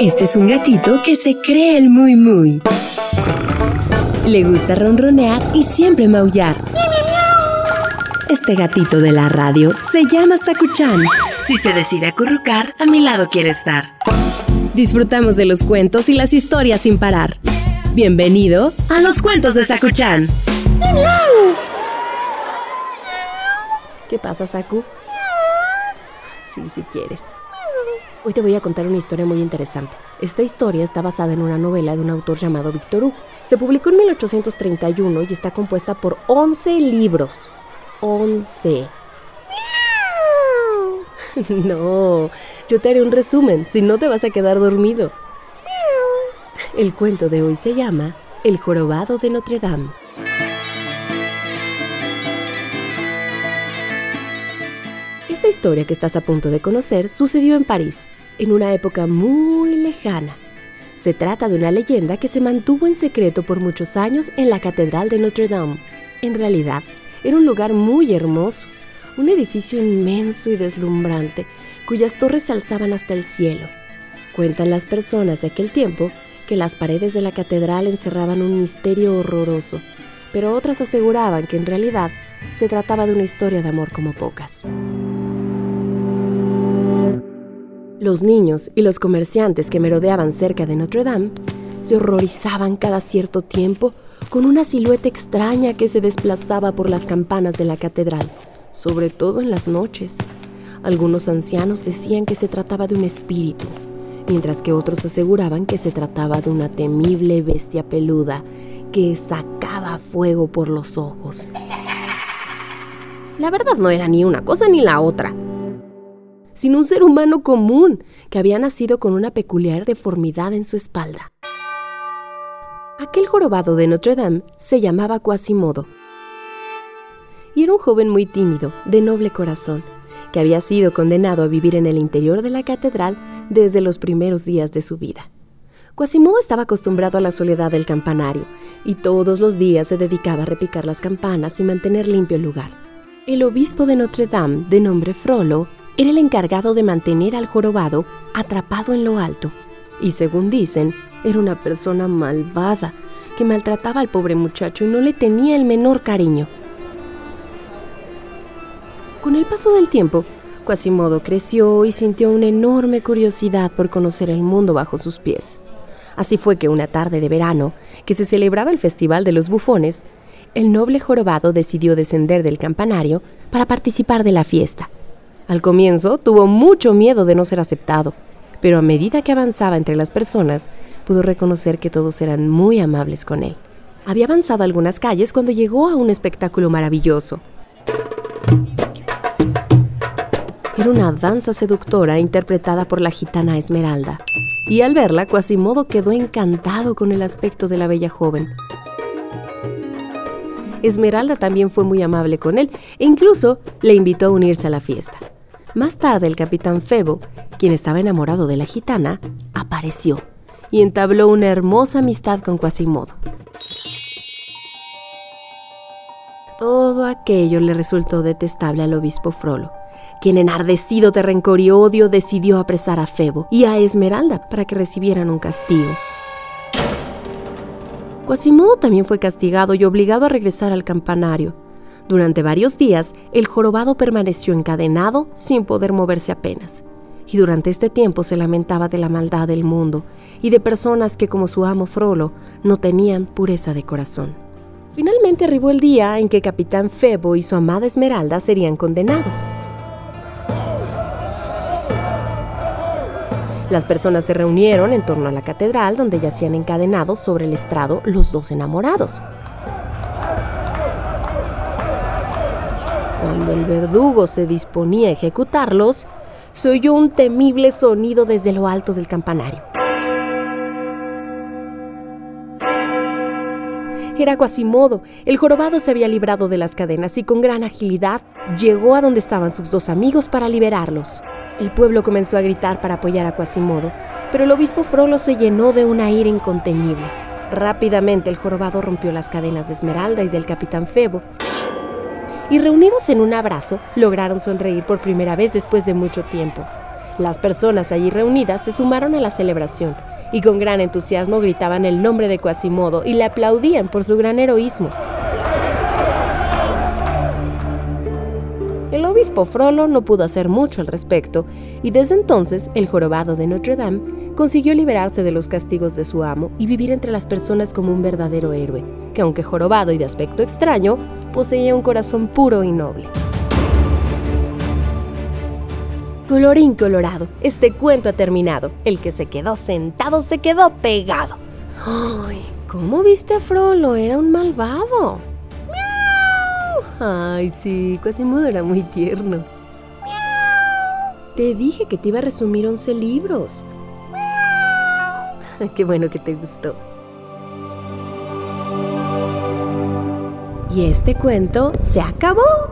Este es un gatito que se cree el muy muy. Le gusta ronronear y siempre maullar. Este gatito de la radio se llama Sakuchan. Si se decide acurrucar, a mi lado quiere estar. Disfrutamos de los cuentos y las historias sin parar. Bienvenido a los cuentos de Sakuchan. ¿Qué pasa, Saku? Sí, si quieres. Hoy te voy a contar una historia muy interesante. Esta historia está basada en una novela de un autor llamado Víctor Hugo. Se publicó en 1831 y está compuesta por 11 libros. 11. No, yo te haré un resumen, si no te vas a quedar dormido. El cuento de hoy se llama El jorobado de Notre Dame. Esta historia que estás a punto de conocer sucedió en París, en una época muy lejana. Se trata de una leyenda que se mantuvo en secreto por muchos años en la Catedral de Notre Dame. En realidad, era un lugar muy hermoso, un edificio inmenso y deslumbrante, cuyas torres se alzaban hasta el cielo. Cuentan las personas de aquel tiempo que las paredes de la catedral encerraban un misterio horroroso, pero otras aseguraban que en realidad se trataba de una historia de amor como pocas. Los niños y los comerciantes que merodeaban cerca de Notre Dame se horrorizaban cada cierto tiempo con una silueta extraña que se desplazaba por las campanas de la catedral, sobre todo en las noches. Algunos ancianos decían que se trataba de un espíritu, mientras que otros aseguraban que se trataba de una temible bestia peluda que sacaba fuego por los ojos. La verdad no era ni una cosa ni la otra sino un ser humano común que había nacido con una peculiar deformidad en su espalda. Aquel jorobado de Notre Dame se llamaba Quasimodo y era un joven muy tímido, de noble corazón, que había sido condenado a vivir en el interior de la catedral desde los primeros días de su vida. Quasimodo estaba acostumbrado a la soledad del campanario y todos los días se dedicaba a repicar las campanas y mantener limpio el lugar. El obispo de Notre Dame, de nombre Frollo, era el encargado de mantener al jorobado atrapado en lo alto. Y según dicen, era una persona malvada que maltrataba al pobre muchacho y no le tenía el menor cariño. Con el paso del tiempo, Quasimodo creció y sintió una enorme curiosidad por conocer el mundo bajo sus pies. Así fue que una tarde de verano, que se celebraba el Festival de los Bufones, el noble jorobado decidió descender del campanario para participar de la fiesta. Al comienzo tuvo mucho miedo de no ser aceptado, pero a medida que avanzaba entre las personas, pudo reconocer que todos eran muy amables con él. Había avanzado algunas calles cuando llegó a un espectáculo maravilloso. Era una danza seductora interpretada por la gitana Esmeralda, y al verla, Quasimodo quedó encantado con el aspecto de la bella joven. Esmeralda también fue muy amable con él e incluso le invitó a unirse a la fiesta. Más tarde el capitán Febo, quien estaba enamorado de la gitana, apareció y entabló una hermosa amistad con Quasimodo. Todo aquello le resultó detestable al obispo Frollo, quien enardecido de rencor y odio decidió apresar a Febo y a Esmeralda para que recibieran un castigo. Quasimodo también fue castigado y obligado a regresar al campanario, durante varios días, el jorobado permaneció encadenado sin poder moverse apenas. Y durante este tiempo se lamentaba de la maldad del mundo y de personas que, como su amo Frollo, no tenían pureza de corazón. Finalmente arribó el día en que Capitán Febo y su amada Esmeralda serían condenados. Las personas se reunieron en torno a la catedral donde yacían encadenados sobre el estrado los dos enamorados. Cuando el verdugo se disponía a ejecutarlos, se oyó un temible sonido desde lo alto del campanario. Era Quasimodo. El jorobado se había librado de las cadenas y con gran agilidad llegó a donde estaban sus dos amigos para liberarlos. El pueblo comenzó a gritar para apoyar a Quasimodo, pero el obispo Frollo se llenó de una ira incontenible. Rápidamente el jorobado rompió las cadenas de Esmeralda y del capitán Febo y reunidos en un abrazo lograron sonreír por primera vez después de mucho tiempo. Las personas allí reunidas se sumaron a la celebración y con gran entusiasmo gritaban el nombre de Quasimodo y le aplaudían por su gran heroísmo. El obispo Frollo no pudo hacer mucho al respecto, y desde entonces el jorobado de Notre Dame consiguió liberarse de los castigos de su amo y vivir entre las personas como un verdadero héroe, que aunque jorobado y de aspecto extraño, poseía un corazón puro y noble. Colorín colorado, este cuento ha terminado. El que se quedó sentado se quedó pegado. Ay, ¿cómo viste a Frollo? Era un malvado. ¡Miau! Ay, sí, Quasimodo era muy tierno. ¡Miau! Te dije que te iba a resumir 11 libros. ¡Miau! Qué bueno que te gustó. Y este cuento se acabó.